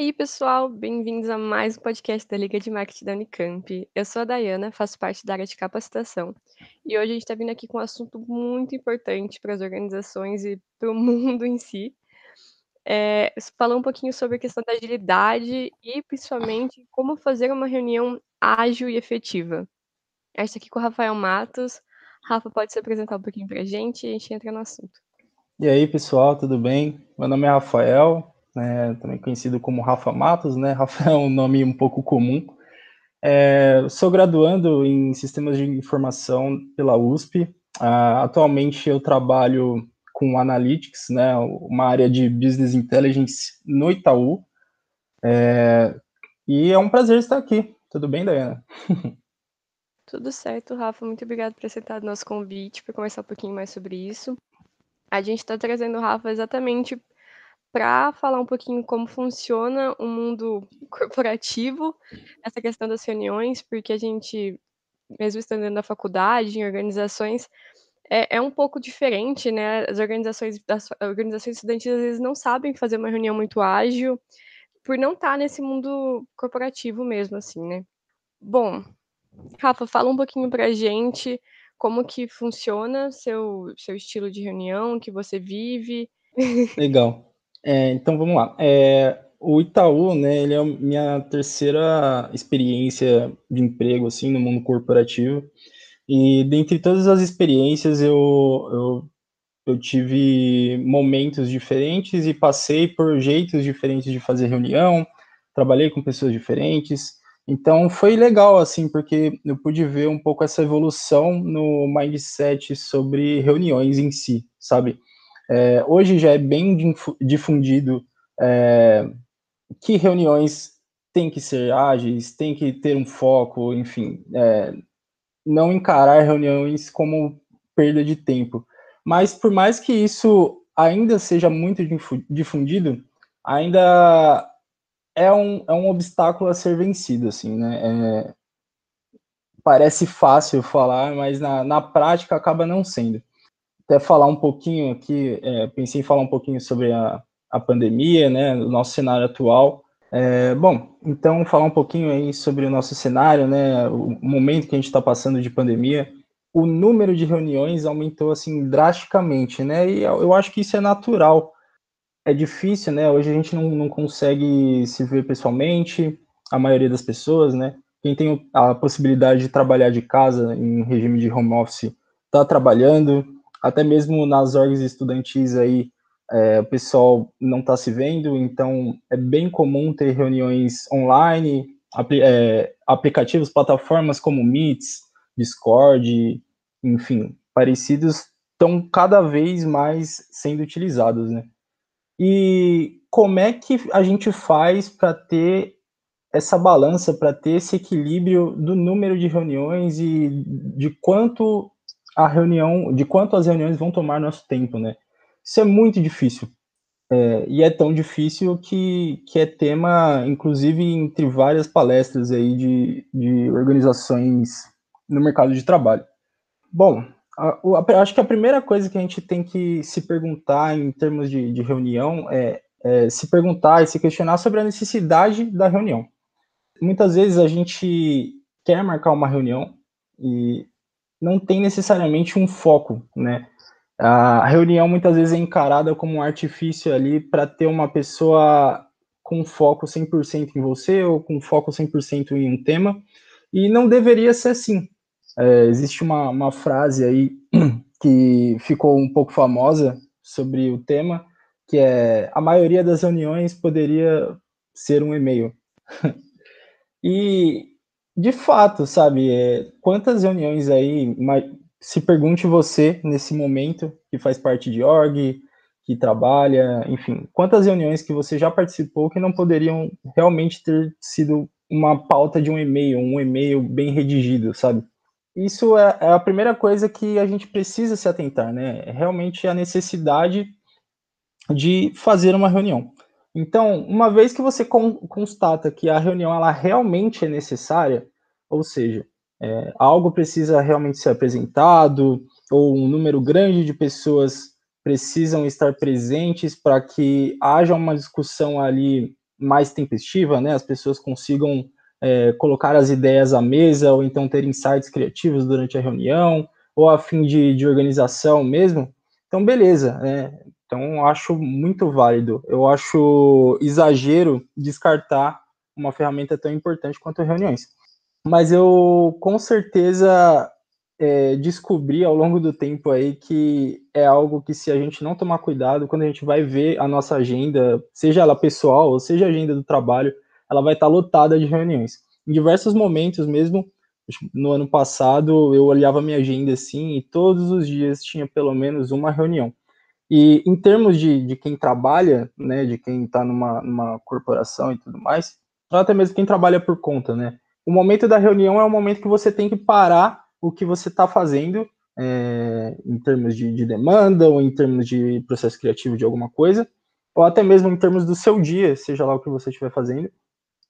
aí, pessoal, bem-vindos a mais um podcast da Liga de Marketing da Unicamp. Eu sou a Dayana, faço parte da área de capacitação. E hoje a gente está vindo aqui com um assunto muito importante para as organizações e para o mundo em si. É, falar um pouquinho sobre a questão da agilidade e, principalmente, como fazer uma reunião ágil e efetiva. A gente está aqui com o Rafael Matos. Rafa, pode se apresentar um pouquinho para a gente e a gente entra no assunto. E aí, pessoal, tudo bem? Meu nome é Rafael, né, também conhecido como Rafa Matos, né? Rafa é um nome um pouco comum. É, sou graduando em Sistemas de Informação pela USP. Uh, atualmente eu trabalho com Analytics, né, uma área de Business Intelligence no Itaú. É, e é um prazer estar aqui. Tudo bem, Dayana? Tudo certo, Rafa. Muito obrigado por aceitar o nosso convite, para conversar um pouquinho mais sobre isso. A gente está trazendo o Rafa exatamente para falar um pouquinho como funciona o mundo corporativo, essa questão das reuniões, porque a gente, mesmo estando da faculdade, em organizações, é, é um pouco diferente, né? As organizações, as organizações estudantis às vezes não sabem fazer uma reunião muito ágil, por não estar tá nesse mundo corporativo mesmo, assim, né? Bom, Rafa, fala um pouquinho para a gente como que funciona seu, seu estilo de reunião, que você vive. Legal. É, então vamos lá. É, o Itaú, né, ele é a minha terceira experiência de emprego assim no mundo corporativo. E dentre todas as experiências eu, eu, eu tive momentos diferentes e passei por jeitos diferentes de fazer reunião, trabalhei com pessoas diferentes. Então foi legal assim, porque eu pude ver um pouco essa evolução no mindset sobre reuniões em si, sabe? É, hoje já é bem difundido é, que reuniões têm que ser ágeis, tem que ter um foco, enfim, é, não encarar reuniões como perda de tempo. Mas por mais que isso ainda seja muito difundido, ainda é um, é um obstáculo a ser vencido, assim, né? É, parece fácil falar, mas na, na prática acaba não sendo até falar um pouquinho aqui, é, pensei em falar um pouquinho sobre a, a pandemia, né, o nosso cenário atual. É, bom, então falar um pouquinho aí sobre o nosso cenário, né, o momento que a gente está passando de pandemia. O número de reuniões aumentou assim drasticamente, né, e eu acho que isso é natural. É difícil, né, hoje a gente não, não consegue se ver pessoalmente, a maioria das pessoas, né, quem tem a possibilidade de trabalhar de casa em regime de home office está trabalhando, até mesmo nas orgs estudantis aí, é, o pessoal não está se vendo, então é bem comum ter reuniões online, apl é, aplicativos, plataformas como Meets, Discord, enfim, parecidos, estão cada vez mais sendo utilizados, né? E como é que a gente faz para ter essa balança, para ter esse equilíbrio do número de reuniões e de quanto a reunião, de quanto as reuniões vão tomar nosso tempo, né? Isso é muito difícil. É, e é tão difícil que, que é tema, inclusive, entre várias palestras aí de, de organizações no mercado de trabalho. Bom, a, a, acho que a primeira coisa que a gente tem que se perguntar em termos de, de reunião é, é se perguntar e se questionar sobre a necessidade da reunião. Muitas vezes a gente quer marcar uma reunião e não tem necessariamente um foco, né? A reunião muitas vezes é encarada como um artifício ali para ter uma pessoa com foco 100% em você ou com foco 100% em um tema, e não deveria ser assim. É, existe uma, uma frase aí que ficou um pouco famosa sobre o tema, que é a maioria das reuniões poderia ser um e-mail. e de fato, sabe, é, quantas reuniões aí, se pergunte você nesse momento, que faz parte de org, que trabalha, enfim, quantas reuniões que você já participou que não poderiam realmente ter sido uma pauta de um e-mail, um e-mail bem redigido, sabe? Isso é, é a primeira coisa que a gente precisa se atentar, né? É realmente a necessidade de fazer uma reunião. Então, uma vez que você constata que a reunião ela realmente é necessária, ou seja, é, algo precisa realmente ser apresentado, ou um número grande de pessoas precisam estar presentes para que haja uma discussão ali mais tempestiva, né? As pessoas consigam é, colocar as ideias à mesa ou então ter insights criativos durante a reunião ou a fim de, de organização mesmo. Então, beleza. Né? Então, acho muito válido. Eu acho exagero descartar uma ferramenta tão importante quanto reuniões. Mas eu, com certeza, é, descobri ao longo do tempo aí que é algo que se a gente não tomar cuidado, quando a gente vai ver a nossa agenda, seja ela pessoal ou seja a agenda do trabalho, ela vai estar lotada de reuniões. Em diversos momentos, mesmo no ano passado, eu olhava minha agenda assim e todos os dias tinha pelo menos uma reunião. E em termos de, de quem trabalha, né, de quem está numa, numa corporação e tudo mais, ou até mesmo quem trabalha por conta, né, o momento da reunião é o momento que você tem que parar o que você está fazendo é, em termos de, de, demanda ou em termos de processo criativo de alguma coisa, ou até mesmo em termos do seu dia, seja lá o que você estiver fazendo,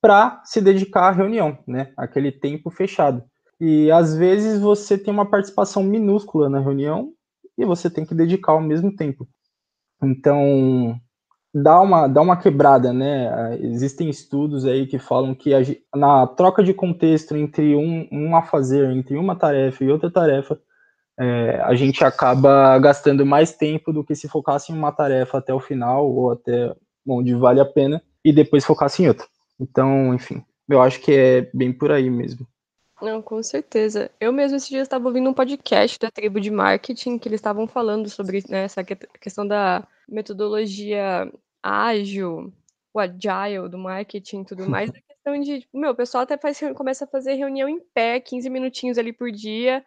para se dedicar à reunião, né? Aquele tempo fechado. E às vezes você tem uma participação minúscula na reunião e você tem que dedicar ao mesmo tempo. Então, dá uma, dá uma quebrada, né? Existem estudos aí que falam que a, na troca de contexto entre um, um a fazer, entre uma tarefa e outra tarefa, é, a gente acaba gastando mais tempo do que se focasse em uma tarefa até o final ou até onde vale a pena e depois focasse em outra. Então, enfim, eu acho que é bem por aí mesmo. Não, com certeza. Eu mesmo esses dias estava ouvindo um podcast da tribo de marketing que eles estavam falando sobre né, essa questão da metodologia ágil, o agile do marketing e tudo mais, a questão de, tipo, meu, o pessoal até faz, começa a fazer reunião em pé, 15 minutinhos ali por dia,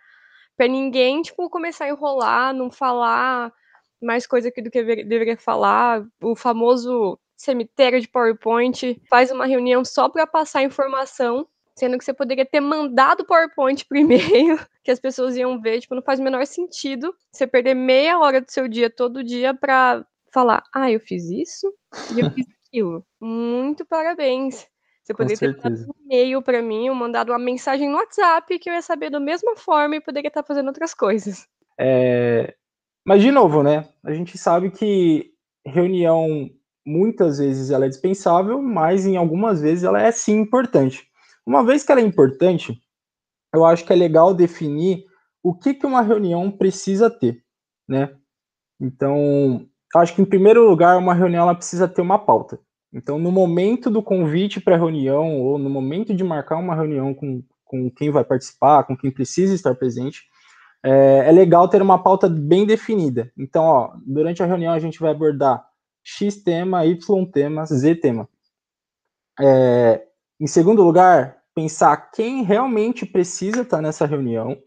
para ninguém, tipo, começar a enrolar, não falar mais coisa que do que deveria falar, o famoso cemitério de PowerPoint, faz uma reunião só para passar informação, sendo que você poderia ter mandado o PowerPoint por e-mail, que as pessoas iam ver, tipo, não faz o menor sentido você perder meia hora do seu dia todo dia para falar, ah, eu fiz isso e eu fiz aquilo. Muito parabéns. Você poderia ter mandado um e-mail para mim ou mandado uma mensagem no WhatsApp que eu ia saber da mesma forma e poderia estar fazendo outras coisas. É... Mas, de novo, né? A gente sabe que reunião muitas vezes ela é dispensável, mas em algumas vezes ela é sim importante. Uma vez que ela é importante, eu acho que é legal definir o que, que uma reunião precisa ter, né? Então, acho que, em primeiro lugar, uma reunião ela precisa ter uma pauta. Então, no momento do convite para a reunião, ou no momento de marcar uma reunião com, com quem vai participar, com quem precisa estar presente, é, é legal ter uma pauta bem definida. Então, ó, durante a reunião a gente vai abordar X tema, Y tema, Z tema. É, em segundo lugar, pensar quem realmente precisa estar nessa reunião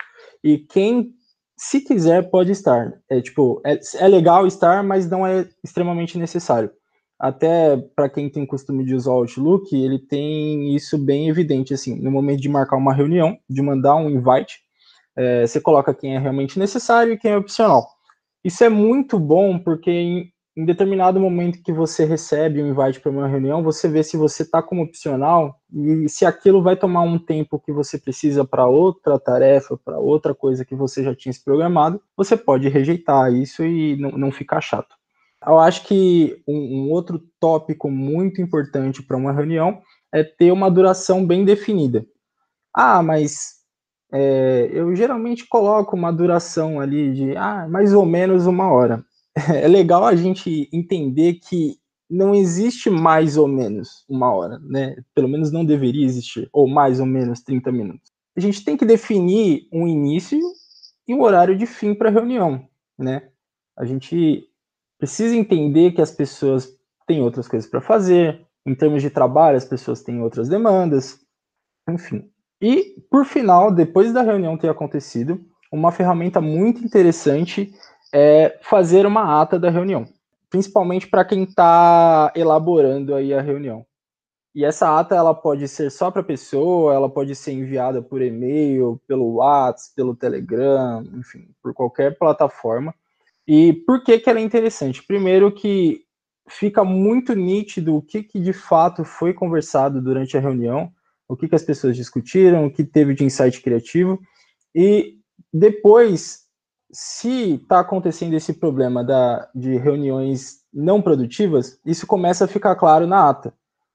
e quem se quiser, pode estar. É tipo, é, é legal estar, mas não é extremamente necessário. Até para quem tem costume de usar o Outlook, ele tem isso bem evidente, assim, no momento de marcar uma reunião, de mandar um invite, é, você coloca quem é realmente necessário e quem é opcional. Isso é muito bom porque em determinado momento que você recebe um invite para uma reunião, você vê se você está como opcional e se aquilo vai tomar um tempo que você precisa para outra tarefa, para outra coisa que você já tinha se programado, você pode rejeitar isso e não, não ficar chato. Eu acho que um, um outro tópico muito importante para uma reunião é ter uma duração bem definida. Ah, mas é, eu geralmente coloco uma duração ali de ah, mais ou menos uma hora. é legal a gente entender que não existe mais ou menos uma hora, né? Pelo menos não deveria existir, ou mais ou menos 30 minutos. A gente tem que definir um início e um horário de fim para a reunião, né? A gente precisa entender que as pessoas têm outras coisas para fazer, em termos de trabalho, as pessoas têm outras demandas, enfim. E, por final, depois da reunião ter acontecido, uma ferramenta muito interessante é fazer uma ata da reunião, principalmente para quem está elaborando aí a reunião. E essa ata ela pode ser só para a pessoa, ela pode ser enviada por e-mail, pelo WhatsApp, pelo Telegram, enfim, por qualquer plataforma. E por que, que ela é interessante? Primeiro que fica muito nítido o que, que de fato foi conversado durante a reunião, o que, que as pessoas discutiram, o que teve de insight criativo, e depois se está acontecendo esse problema da, de reuniões não produtivas, isso começa a ficar claro na ata.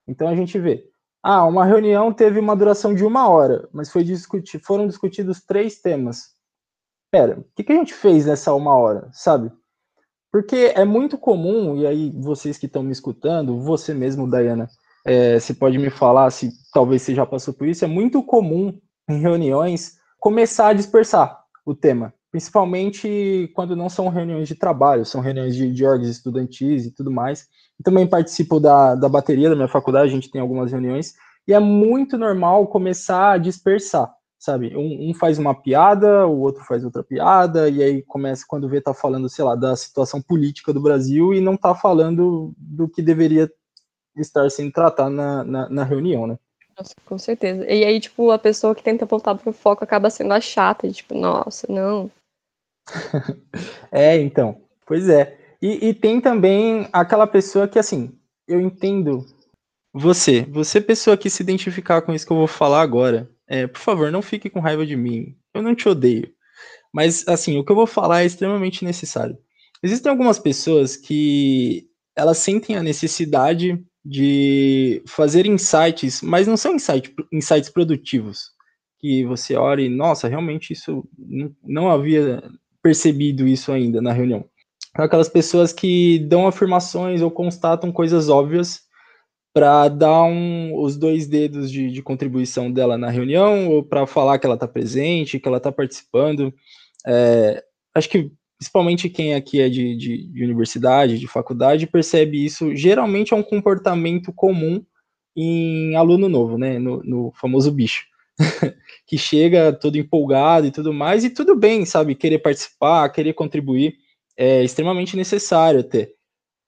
Então a gente vê, ah, uma reunião teve uma duração de uma hora, mas foi discutir, foram discutidos três temas. Pera, o que, que a gente fez nessa uma hora, sabe? Porque é muito comum, e aí vocês que estão me escutando, você mesmo, Dayana, é, você pode me falar se talvez você já passou por isso, é muito comum em reuniões começar a dispersar o tema, principalmente quando não são reuniões de trabalho, são reuniões de, de orgs estudantis e tudo mais. Eu também participo da, da bateria da minha faculdade, a gente tem algumas reuniões, e é muito normal começar a dispersar sabe? Um, um, faz uma piada, o outro faz outra piada, e aí começa, quando vê, tá falando, sei lá, da situação política do Brasil e não tá falando do que deveria estar sendo tratado na, na, na reunião, né? Nossa, com certeza. E aí, tipo, a pessoa que tenta voltar pro foco acaba sendo a chata, tipo, nossa, não. é, então, pois é. E, e tem também aquela pessoa que, assim, eu entendo você, você pessoa que se identificar com isso que eu vou falar agora, é, por favor, não fique com raiva de mim. Eu não te odeio. Mas, assim, o que eu vou falar é extremamente necessário. Existem algumas pessoas que elas sentem a necessidade de fazer insights, mas não são insight, insights produtivos. Que você olha e, nossa, realmente isso não havia percebido isso ainda na reunião. Aquelas pessoas que dão afirmações ou constatam coisas óbvias para dar um, os dois dedos de, de, contribuição dela na reunião ou para falar que ela está presente, que ela está participando. É, acho que principalmente quem aqui é de, de, de, universidade, de faculdade, percebe isso. Geralmente é um comportamento comum em aluno novo, né? No, no famoso bicho. que chega todo empolgado e tudo mais, e tudo bem, sabe? Querer participar, querer contribuir, é extremamente necessário até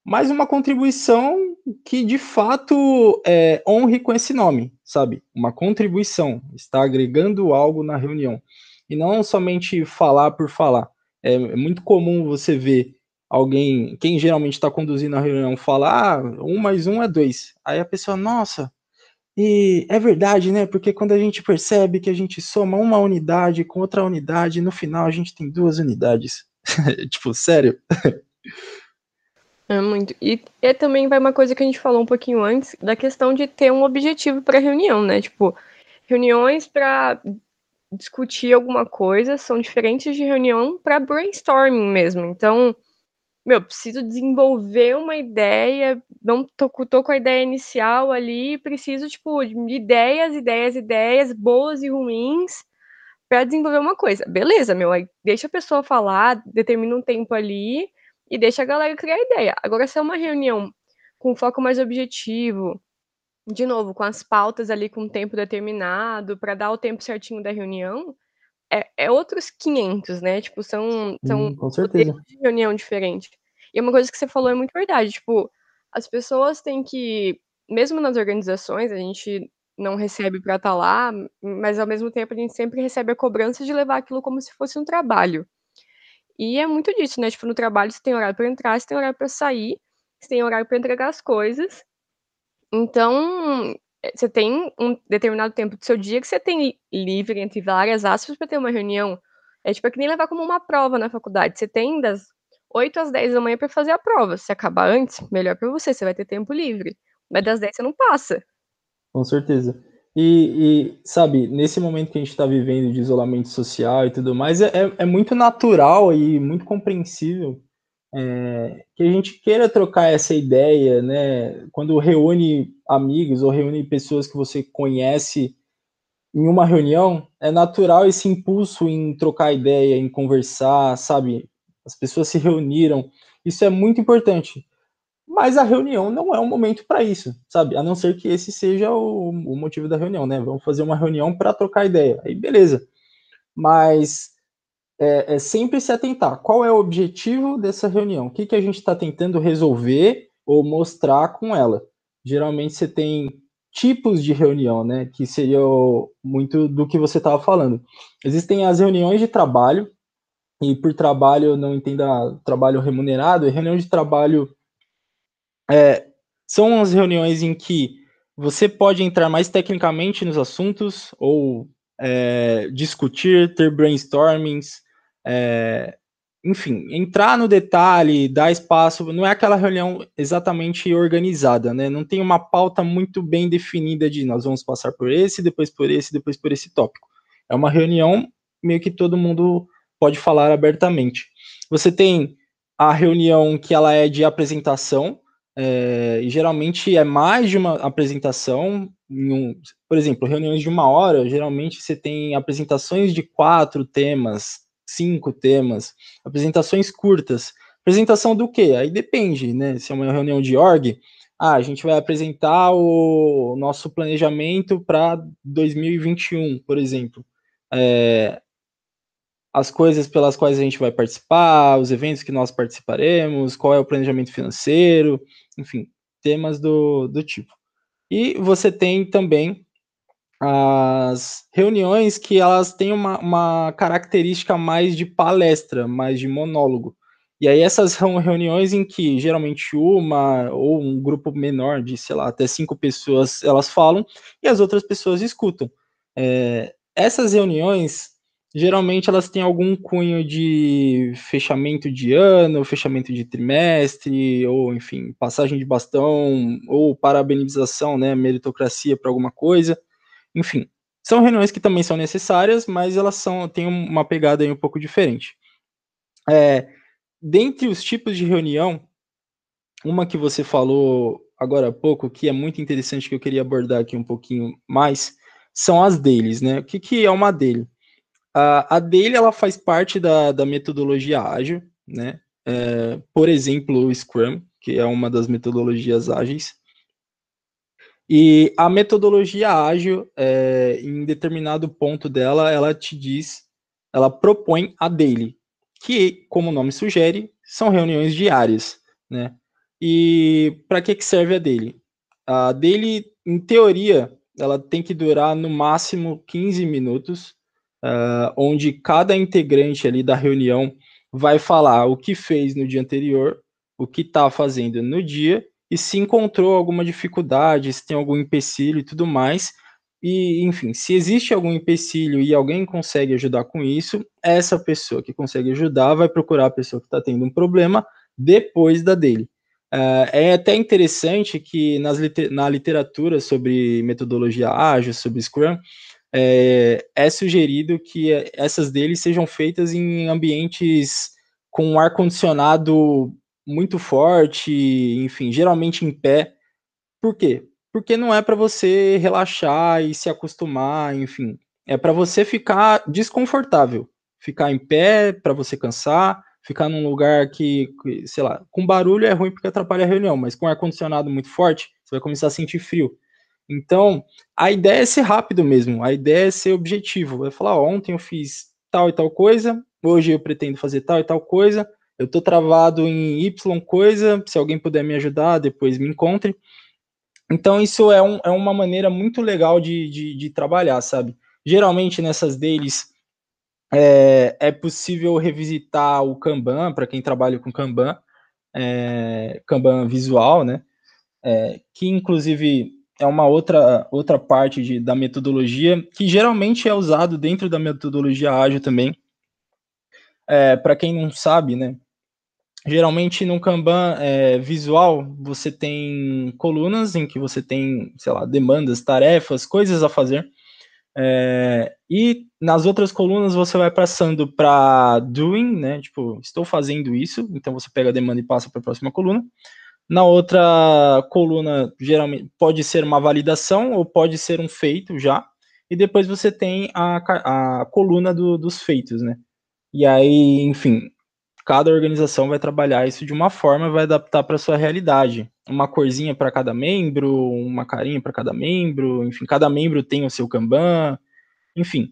mas uma contribuição que de fato é, honre com esse nome, sabe? Uma contribuição, está agregando algo na reunião. E não somente falar por falar. É, é muito comum você ver alguém, quem geralmente está conduzindo a reunião, falar, ah, um mais um é dois. Aí a pessoa, nossa, e é verdade, né? Porque quando a gente percebe que a gente soma uma unidade com outra unidade, no final a gente tem duas unidades. tipo, sério? É muito. E, e também vai uma coisa que a gente falou um pouquinho antes, da questão de ter um objetivo para reunião, né? Tipo, reuniões para discutir alguma coisa são diferentes de reunião para brainstorming mesmo. Então, meu, preciso desenvolver uma ideia, não tô, tô com a ideia inicial ali, preciso, tipo, de ideias, ideias, ideias, boas e ruins, para desenvolver uma coisa. Beleza, meu, aí deixa a pessoa falar, determina um tempo ali, e deixa a galera criar ideia. Agora, se é uma reunião com foco mais objetivo, de novo, com as pautas ali com tempo determinado, para dar o tempo certinho da reunião, é, é outros 500, né? Tipo, são, são hum, com certeza. de reunião diferente. E uma coisa que você falou é muito verdade. Tipo, as pessoas têm que, mesmo nas organizações, a gente não recebe para estar tá lá, mas ao mesmo tempo a gente sempre recebe a cobrança de levar aquilo como se fosse um trabalho. E é muito disso, né, tipo, no trabalho você tem horário para entrar, você tem horário para sair, você tem horário para entregar as coisas. Então, você tem um determinado tempo do seu dia que você tem livre, entre várias aspas, para ter uma reunião. É tipo, é que nem levar como uma prova na faculdade. Você tem das 8 às 10 da manhã para fazer a prova. Se acabar antes, melhor para você, você vai ter tempo livre. Mas das 10 você não passa. Com certeza. E, e, sabe, nesse momento que a gente está vivendo de isolamento social e tudo mais, é, é, é muito natural e muito compreensível é, que a gente queira trocar essa ideia, né? Quando reúne amigos ou reúne pessoas que você conhece em uma reunião, é natural esse impulso em trocar ideia, em conversar, sabe? As pessoas se reuniram. Isso é muito importante mas a reunião não é um momento para isso, sabe? A não ser que esse seja o, o motivo da reunião, né? Vamos fazer uma reunião para trocar ideia. Aí beleza. Mas é, é, sempre se atentar. Qual é o objetivo dessa reunião? O que, que a gente está tentando resolver ou mostrar com ela? Geralmente você tem tipos de reunião, né? Que seria muito do que você estava falando. Existem as reuniões de trabalho, e por trabalho não entenda trabalho remunerado, reunião de trabalho é, são as reuniões em que você pode entrar mais tecnicamente nos assuntos ou é, discutir, ter brainstormings, é, enfim, entrar no detalhe, dar espaço, não é aquela reunião exatamente organizada, né? Não tem uma pauta muito bem definida de nós vamos passar por esse, depois por esse, depois por esse tópico. É uma reunião meio que todo mundo pode falar abertamente. Você tem a reunião que ela é de apresentação, é, e geralmente é mais de uma apresentação. Um, por exemplo, reuniões de uma hora, geralmente você tem apresentações de quatro temas, cinco temas, apresentações curtas. Apresentação do quê? Aí depende, né? Se é uma reunião de org, ah, a gente vai apresentar o nosso planejamento para 2021, por exemplo. É, as coisas pelas quais a gente vai participar, os eventos que nós participaremos, qual é o planejamento financeiro, enfim, temas do, do tipo. E você tem também as reuniões que elas têm uma, uma característica mais de palestra, mais de monólogo. E aí essas reuniões em que geralmente uma ou um grupo menor de, sei lá, até cinco pessoas elas falam e as outras pessoas escutam. É, essas reuniões geralmente elas têm algum cunho de fechamento de ano, fechamento de trimestre, ou enfim, passagem de bastão, ou parabenização, né, meritocracia para alguma coisa. Enfim, são reuniões que também são necessárias, mas elas são têm uma pegada aí um pouco diferente. É, dentre os tipos de reunião, uma que você falou agora há pouco, que é muito interessante, que eu queria abordar aqui um pouquinho mais, são as deles, né? O que, que é uma dele? A, a dele, ela faz parte da, da metodologia ágil, né? É, por exemplo, o Scrum, que é uma das metodologias ágeis. E a metodologia ágil, é, em determinado ponto dela, ela te diz, ela propõe a daily, que, como o nome sugere, são reuniões diárias, né? E para que, que serve a daily? A daily, em teoria, ela tem que durar no máximo 15 minutos, uh, onde cada integrante ali da reunião vai falar o que fez no dia anterior, o que está fazendo no dia, e se encontrou alguma dificuldade, se tem algum empecilho e tudo mais. E, enfim, se existe algum empecilho e alguém consegue ajudar com isso, essa pessoa que consegue ajudar vai procurar a pessoa que está tendo um problema depois da dele. Uh, é até interessante que nas, na literatura sobre metodologia ágil, sobre Scrum, é, é sugerido que essas deles sejam feitas em ambientes com ar condicionado muito forte, enfim, geralmente em pé. Por quê? Porque não é para você relaxar e se acostumar, enfim, é para você ficar desconfortável, ficar em pé para você cansar, ficar num lugar que, sei lá, com barulho é ruim porque atrapalha a reunião, mas com ar condicionado muito forte, você vai começar a sentir frio. Então, a ideia é ser rápido mesmo, a ideia é ser objetivo. Vai falar, ontem eu fiz tal e tal coisa, hoje eu pretendo fazer tal e tal coisa, eu tô travado em Y coisa, se alguém puder me ajudar, depois me encontre. Então, isso é, um, é uma maneira muito legal de, de, de trabalhar, sabe? Geralmente nessas deles é, é possível revisitar o Kanban, para quem trabalha com Kanban, é, Kanban visual, né? É, que inclusive é uma outra, outra parte de, da metodologia que geralmente é usado dentro da metodologia ágil também. É, Para quem não sabe, né? Geralmente no Kanban é, visual você tem colunas em que você tem, sei lá, demandas, tarefas, coisas a fazer. É, e nas outras colunas você vai passando para doing, né? Tipo, estou fazendo isso, então você pega a demanda e passa para a próxima coluna. Na outra coluna, geralmente pode ser uma validação ou pode ser um feito já. E depois você tem a, a coluna do, dos feitos, né? E aí, enfim, cada organização vai trabalhar isso de uma forma, vai adaptar para sua realidade. Uma corzinha para cada membro, uma carinha para cada membro, enfim, cada membro tem o seu Kanban, enfim.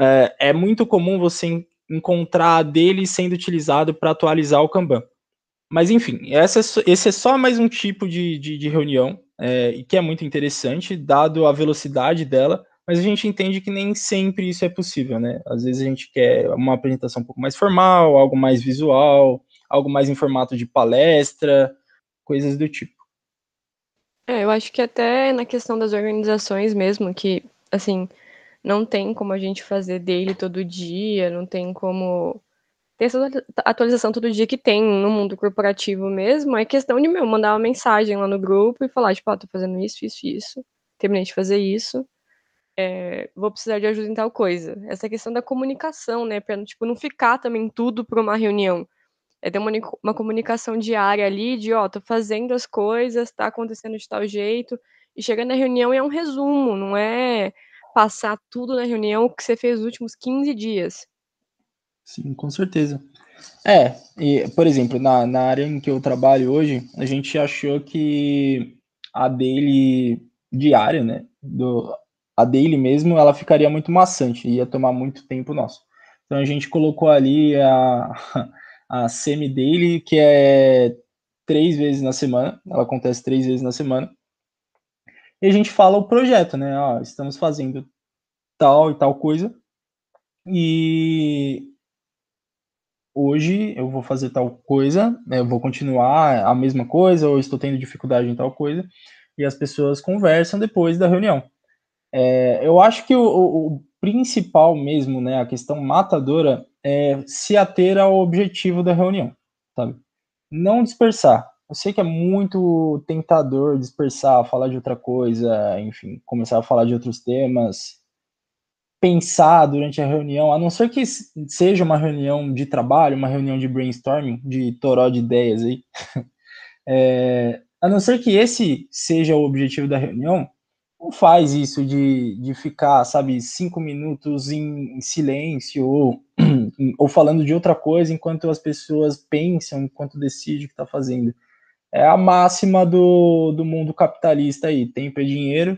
É, é muito comum você encontrar dele sendo utilizado para atualizar o Kanban. Mas, enfim, essa, é esse é só mais um tipo de, de, de reunião, é, que é muito interessante, dado a velocidade dela, mas a gente entende que nem sempre isso é possível, né? Às vezes a gente quer uma apresentação um pouco mais formal, algo mais visual, algo mais em formato de palestra, coisas do tipo. É, eu acho que até na questão das organizações mesmo, que, assim, não tem como a gente fazer dele todo dia, não tem como ter essa atualização todo dia que tem no mundo corporativo mesmo, é questão de, meu, mandar uma mensagem lá no grupo e falar, tipo, oh, tô fazendo isso, isso, isso, terminei de fazer isso, é, vou precisar de ajuda em tal coisa. Essa questão da comunicação, né, pra, tipo, não ficar também tudo para uma reunião. É ter uma, uma comunicação diária ali de, ó, tô fazendo as coisas, tá acontecendo de tal jeito, e chega na reunião e é um resumo, não é passar tudo na reunião que você fez nos últimos 15 dias. Sim, com certeza. É, e, por exemplo, na, na área em que eu trabalho hoje, a gente achou que a daily diária, né, do, a daily mesmo, ela ficaria muito maçante, ia tomar muito tempo nosso. Então a gente colocou ali a, a semi-daily, que é três vezes na semana, ela acontece três vezes na semana, e a gente fala o projeto, né, ó, estamos fazendo tal e tal coisa, e hoje eu vou fazer tal coisa, né, eu vou continuar a mesma coisa, ou estou tendo dificuldade em tal coisa, e as pessoas conversam depois da reunião. É, eu acho que o, o, principal mesmo, né, a questão matadora, é se ater ao objetivo da reunião, sabe? Não dispersar. Eu sei que é muito tentador dispersar, falar de outra coisa, enfim, começar a falar de outros temas, pensar durante a reunião, a não ser que seja uma reunião de trabalho, uma reunião de brainstorming, de toró de ideias aí, é, a não ser que esse seja o objetivo da reunião, não faz isso de, de ficar, sabe, cinco minutos em, em silêncio ou, ou falando de outra coisa enquanto as pessoas pensam, enquanto decidem o que está fazendo. É a máxima do, do mundo capitalista aí, tempo é dinheiro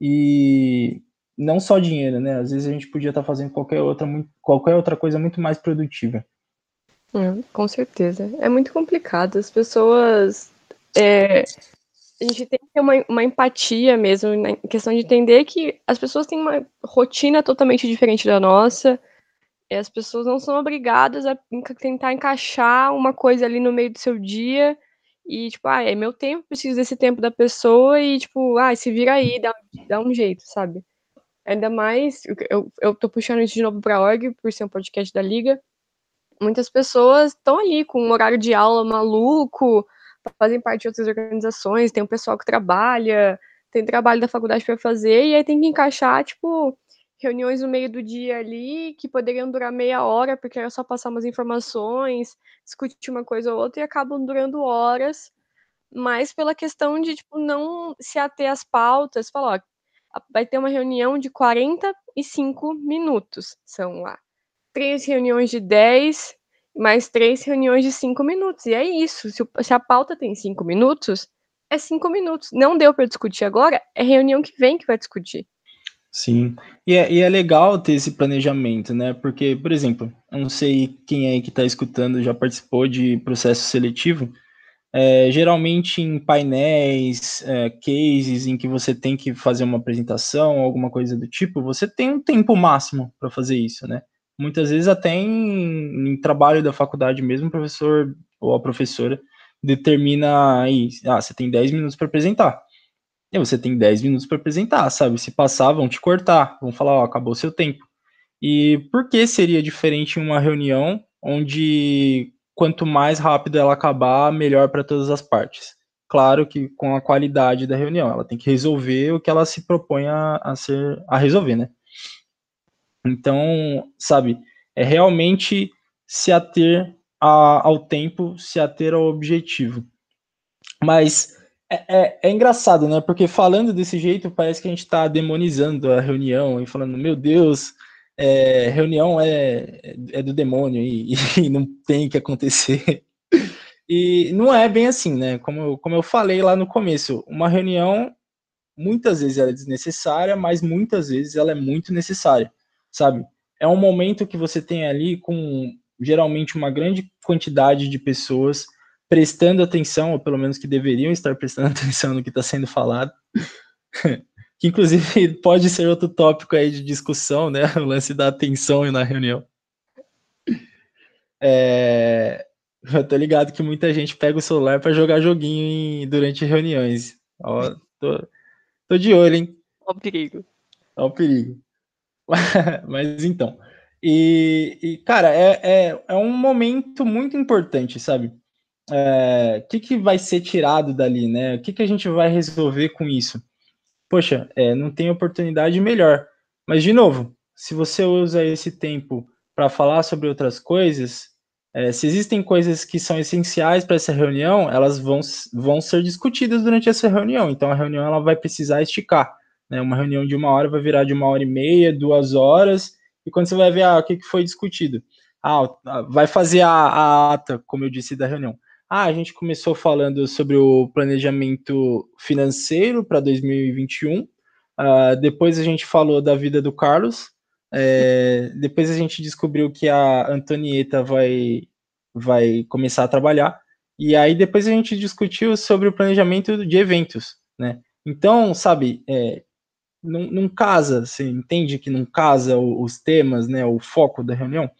e não só dinheiro, né? Às vezes a gente podia estar fazendo qualquer outra, qualquer outra coisa muito mais produtiva. É, com certeza. É muito complicado. As pessoas. É, a gente tem que ter uma, uma empatia mesmo, na questão de entender que as pessoas têm uma rotina totalmente diferente da nossa. E as pessoas não são obrigadas a tentar encaixar uma coisa ali no meio do seu dia. E, tipo, ah, é meu tempo, preciso desse tempo da pessoa. E, tipo, ah, se vira aí, dá, dá um jeito, sabe? Ainda mais, eu, eu tô puxando isso de novo pra org, por ser um podcast da Liga. Muitas pessoas estão ali com um horário de aula maluco, fazem parte de outras organizações, tem um pessoal que trabalha, tem trabalho da faculdade para fazer, e aí tem que encaixar, tipo, reuniões no meio do dia ali, que poderiam durar meia hora, porque era só passar umas informações, discutir uma coisa ou outra, e acabam durando horas, mas pela questão de, tipo, não se ater às pautas, falar, ó, vai ter uma reunião de 45 minutos. São lá três reuniões de 10, mais três reuniões de 5 minutos. E é isso. Se, se a pauta tem 5 minutos, é 5 minutos. Não deu para discutir agora, é reunião que vem que vai discutir. Sim, e é, e é, legal ter esse planejamento, né? Porque, por exemplo, eu não sei quem aí que está escutando já participou de processo seletivo, é, geralmente em painéis, é, cases em que você tem que fazer uma apresentação, alguma coisa do tipo, você tem um tempo máximo para fazer isso, né? Muitas vezes até em, em, trabalho da faculdade mesmo, o professor ou a professora determina aí, ah, você tem 10 minutos para apresentar. E você tem 10 minutos para apresentar, sabe? Se passar, vão te cortar, vão falar, ó, acabou seu tempo. E por que seria diferente uma reunião onde quanto mais rápido ela acabar, melhor para todas as partes. Claro que com a qualidade da reunião, ela tem que resolver o que ela se propõe a, a ser a resolver, né? Então, sabe, é realmente se ater a, ao tempo, se ater ao objetivo. Mas é, é, é, engraçado, né? Porque falando desse jeito, parece que a gente está demonizando a reunião e falando, meu Deus, é, reunião é, é do demônio e, e, não tem que acontecer. E não é bem assim, né? Como como eu falei lá no começo, uma reunião muitas vezes ela é desnecessária, mas muitas vezes ela é muito necessária, sabe? É um momento que você tem ali com geralmente uma grande quantidade de pessoas prestando atenção, ou pelo menos que deveriam estar prestando atenção no que está sendo falado que inclusive pode ser outro tópico aí de discussão, né? O lance da atenção na reunião. É, eu tô ligado que muita gente pega o celular para jogar joguinho em, durante reuniões. Ó, tô, tô de olho, hein? Ó o perigo. Ó o perigo. Mas então, E, e cara, é, é, é, um momento muito importante, sabe? O é, que, que vai ser tirado dali, né? O que, que a gente vai resolver com isso? Poxa, é, não tem oportunidade melhor. Mas, de novo, se você usa esse tempo para falar sobre outras coisas, é, se existem coisas que são essenciais para essa reunião, elas vão, vão ser discutidas durante essa reunião. Então, a reunião ela vai precisar esticar. Né? Uma reunião de uma hora vai virar de uma hora e meia, duas horas, e quando você vai ver ah, o que, que foi discutido, ah, vai fazer a, a ata, como eu disse, da reunião. Ah, a gente começou falando sobre o planejamento financeiro para 2021. Uh, depois a gente falou da vida do Carlos. É, depois a gente descobriu que a Antonieta vai, vai começar a trabalhar. E aí depois a gente discutiu sobre o planejamento de eventos, né? Então, sabe, é, não, não casa, você entende que não casa os temas, né, o foco da reunião.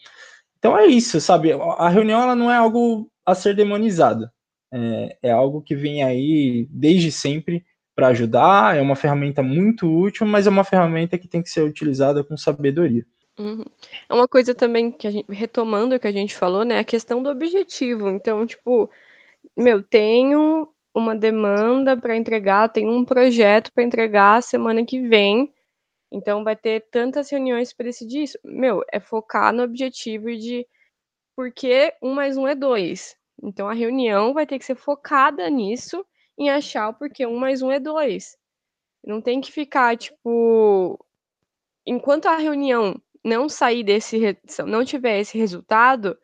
Então é isso, sabe? A reunião ela não é algo a ser demonizado, é, é algo que vem aí desde sempre para ajudar, é uma ferramenta muito útil, mas é uma ferramenta que tem que ser utilizada com sabedoria. Uhum. É uma coisa também que a gente, retomando o que a gente falou, né, a questão do objetivo. Então, tipo, meu, tenho uma demanda para entregar, tem um projeto para entregar semana que vem. Então vai ter tantas reuniões para decidir isso. Meu, é focar no objetivo de porque um mais um é dois. Então a reunião vai ter que ser focada nisso, em achar o porquê um mais um é dois. Não tem que ficar, tipo. Enquanto a reunião não sair desse. não tiver esse resultado,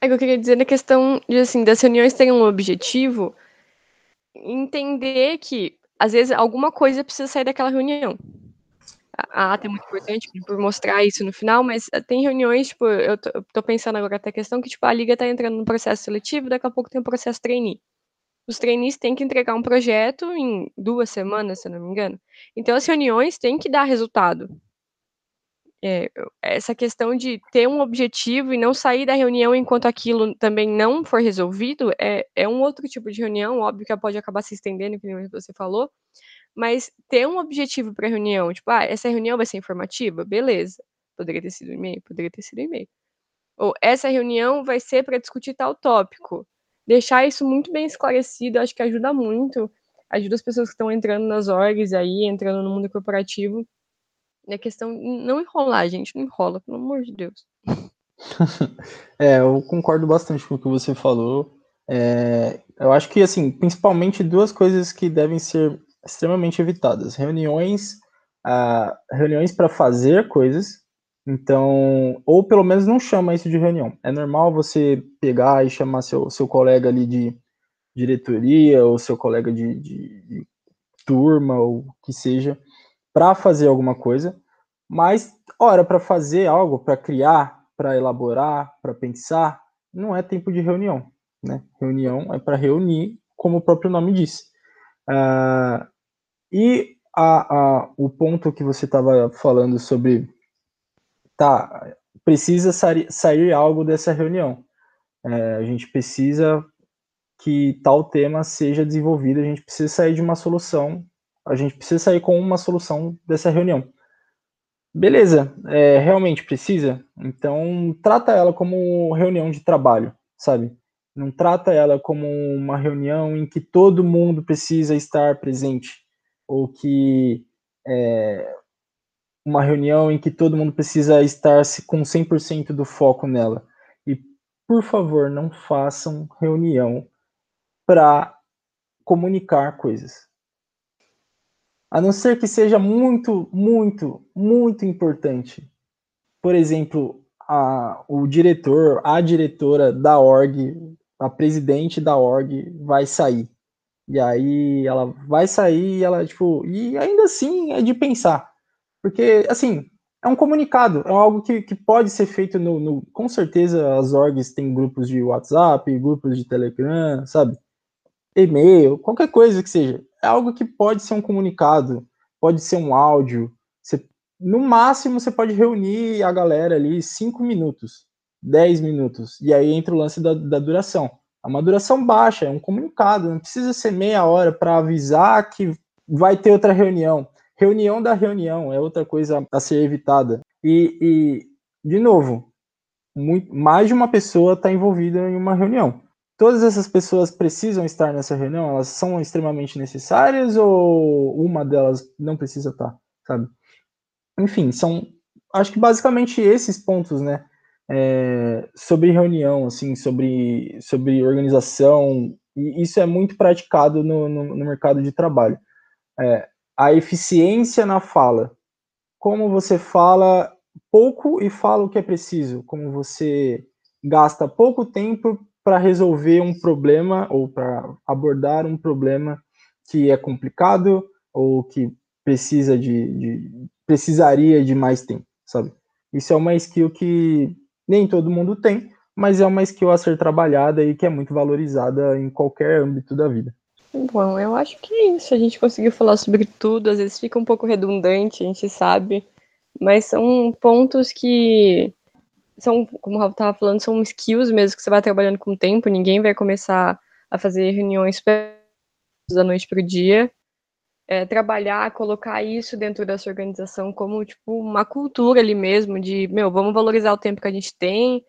é que eu queria dizer na questão de assim, das reuniões terem um objetivo, entender que, às vezes, alguma coisa precisa sair daquela reunião. A ata é muito importante por mostrar isso no final, mas eh, tem reuniões, tipo, eu tô, eu tô pensando agora até a questão que, tipo, a liga tá entrando no processo seletivo, daqui a pouco tem um processo trainee. Os trainees têm que entregar um projeto em duas semanas, se eu não me engano. Então, as reuniões têm que dar resultado. É, essa questão de ter um objetivo e não sair da reunião enquanto aquilo também não for resolvido é, é um outro tipo de reunião, óbvio que pode acabar se estendendo, como você falou, mas ter um objetivo para a reunião, tipo, ah, essa reunião vai ser informativa? Beleza. Poderia ter sido e-mail? Poderia ter sido e-mail. Ou essa reunião vai ser para discutir tal tópico. Deixar isso muito bem esclarecido, acho que ajuda muito. Ajuda as pessoas que estão entrando nas orgs aí, entrando no mundo corporativo, é questão não enrolar, gente, não enrola, pelo amor de Deus. é, eu concordo bastante com o que você falou. É, eu acho que, assim, principalmente duas coisas que devem ser extremamente evitadas: reuniões, uh, reuniões para fazer coisas. Então, ou pelo menos não chama isso de reunião. É normal você pegar e chamar seu, seu colega ali de diretoria, ou seu colega de, de, de turma, ou que seja, para fazer alguma coisa, mas hora para fazer algo, para criar, para elaborar, para pensar, não é tempo de reunião, né? Reunião é para reunir, como o próprio nome diz. Uh, e a, a, o ponto que você estava falando sobre, tá, precisa sair, sair algo dessa reunião. É, a gente precisa que tal tema seja desenvolvido, a gente precisa sair de uma solução a gente precisa sair com uma solução dessa reunião. Beleza, é, realmente precisa? Então, trata ela como reunião de trabalho, sabe? Não trata ela como uma reunião em que todo mundo precisa estar presente, ou que é, uma reunião em que todo mundo precisa estar com 100% do foco nela. E, por favor, não façam reunião para comunicar coisas. A não ser que seja muito, muito, muito importante. Por exemplo, a, o diretor, a diretora da org, a presidente da org vai sair. E aí ela vai sair e ela, tipo, e ainda assim é de pensar. Porque, assim, é um comunicado, é algo que, que pode ser feito no, no, Com certeza as orgs têm grupos de WhatsApp, grupos de Telegram, sabe? E-mail, qualquer coisa que seja é algo que pode ser um comunicado, pode ser um áudio. Você, no máximo, você pode reunir a galera ali cinco minutos, dez minutos, e aí entra o lance da, da duração. É uma duração baixa, é um comunicado, não precisa ser meia hora para avisar que vai ter outra reunião. Reunião da reunião é outra coisa a ser evitada. E, e de novo, muito, mais de uma pessoa está envolvida em uma reunião. Todas essas pessoas precisam estar nessa reunião? Elas são extremamente necessárias ou uma delas não precisa estar, sabe? Enfim, são, acho que basicamente esses pontos, né? É, sobre reunião, assim, sobre, sobre organização, e isso é muito praticado no, no, no mercado de trabalho. É, a eficiência na fala. Como você fala pouco e fala o que é preciso. Como você gasta pouco tempo para resolver um problema ou para abordar um problema que é complicado ou que precisa de, de, precisaria de mais tempo, sabe? Isso é uma skill que nem todo mundo tem, mas é uma skill a ser trabalhada e que é muito valorizada em qualquer âmbito da vida. Bom, eu acho que é isso. A gente conseguiu falar sobre tudo, às vezes fica um pouco redundante, a gente sabe, mas são pontos que são, como o Rafa estava falando, são skills mesmo que você vai trabalhando com o tempo, ninguém vai começar a fazer reuniões da noite para o dia. É, trabalhar, colocar isso dentro dessa organização como tipo uma cultura ali mesmo de, meu, vamos valorizar o tempo que a gente tem,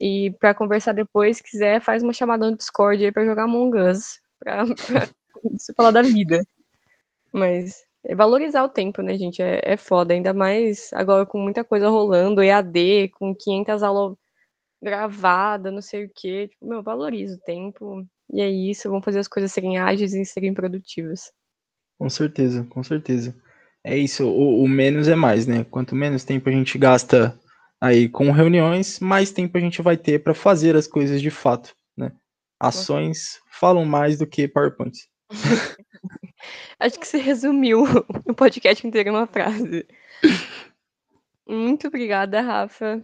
e para conversar depois, se quiser, faz uma chamada no Discord aí para jogar Among Us, pra falar da vida. Mas valorizar o tempo, né, gente? É, é foda, ainda mais agora com muita coisa rolando, EAD, com 500 aulas gravadas, não sei o quê. Tipo, meu, valoriza o tempo. E é isso, vamos fazer as coisas serem ágeis e serem produtivas. Com certeza, com certeza. É isso, o, o menos é mais, né? Quanto menos tempo a gente gasta aí com reuniões, mais tempo a gente vai ter para fazer as coisas de fato, né? Ações falam mais do que PowerPoints. Acho que você resumiu o podcast inteiro em uma frase. Muito obrigada, Rafa.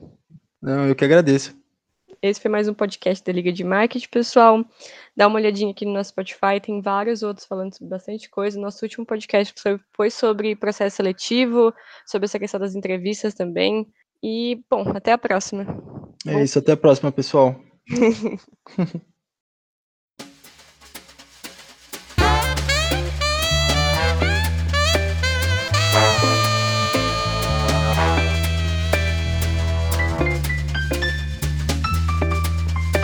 Não, eu que agradeço. Esse foi mais um podcast da Liga de Marketing, pessoal. Dá uma olhadinha aqui no nosso Spotify, tem vários outros falando sobre bastante coisa. Nosso último podcast foi sobre processo seletivo, sobre essa questão das entrevistas também. E, bom, até a próxima. É isso, até a próxima, pessoal.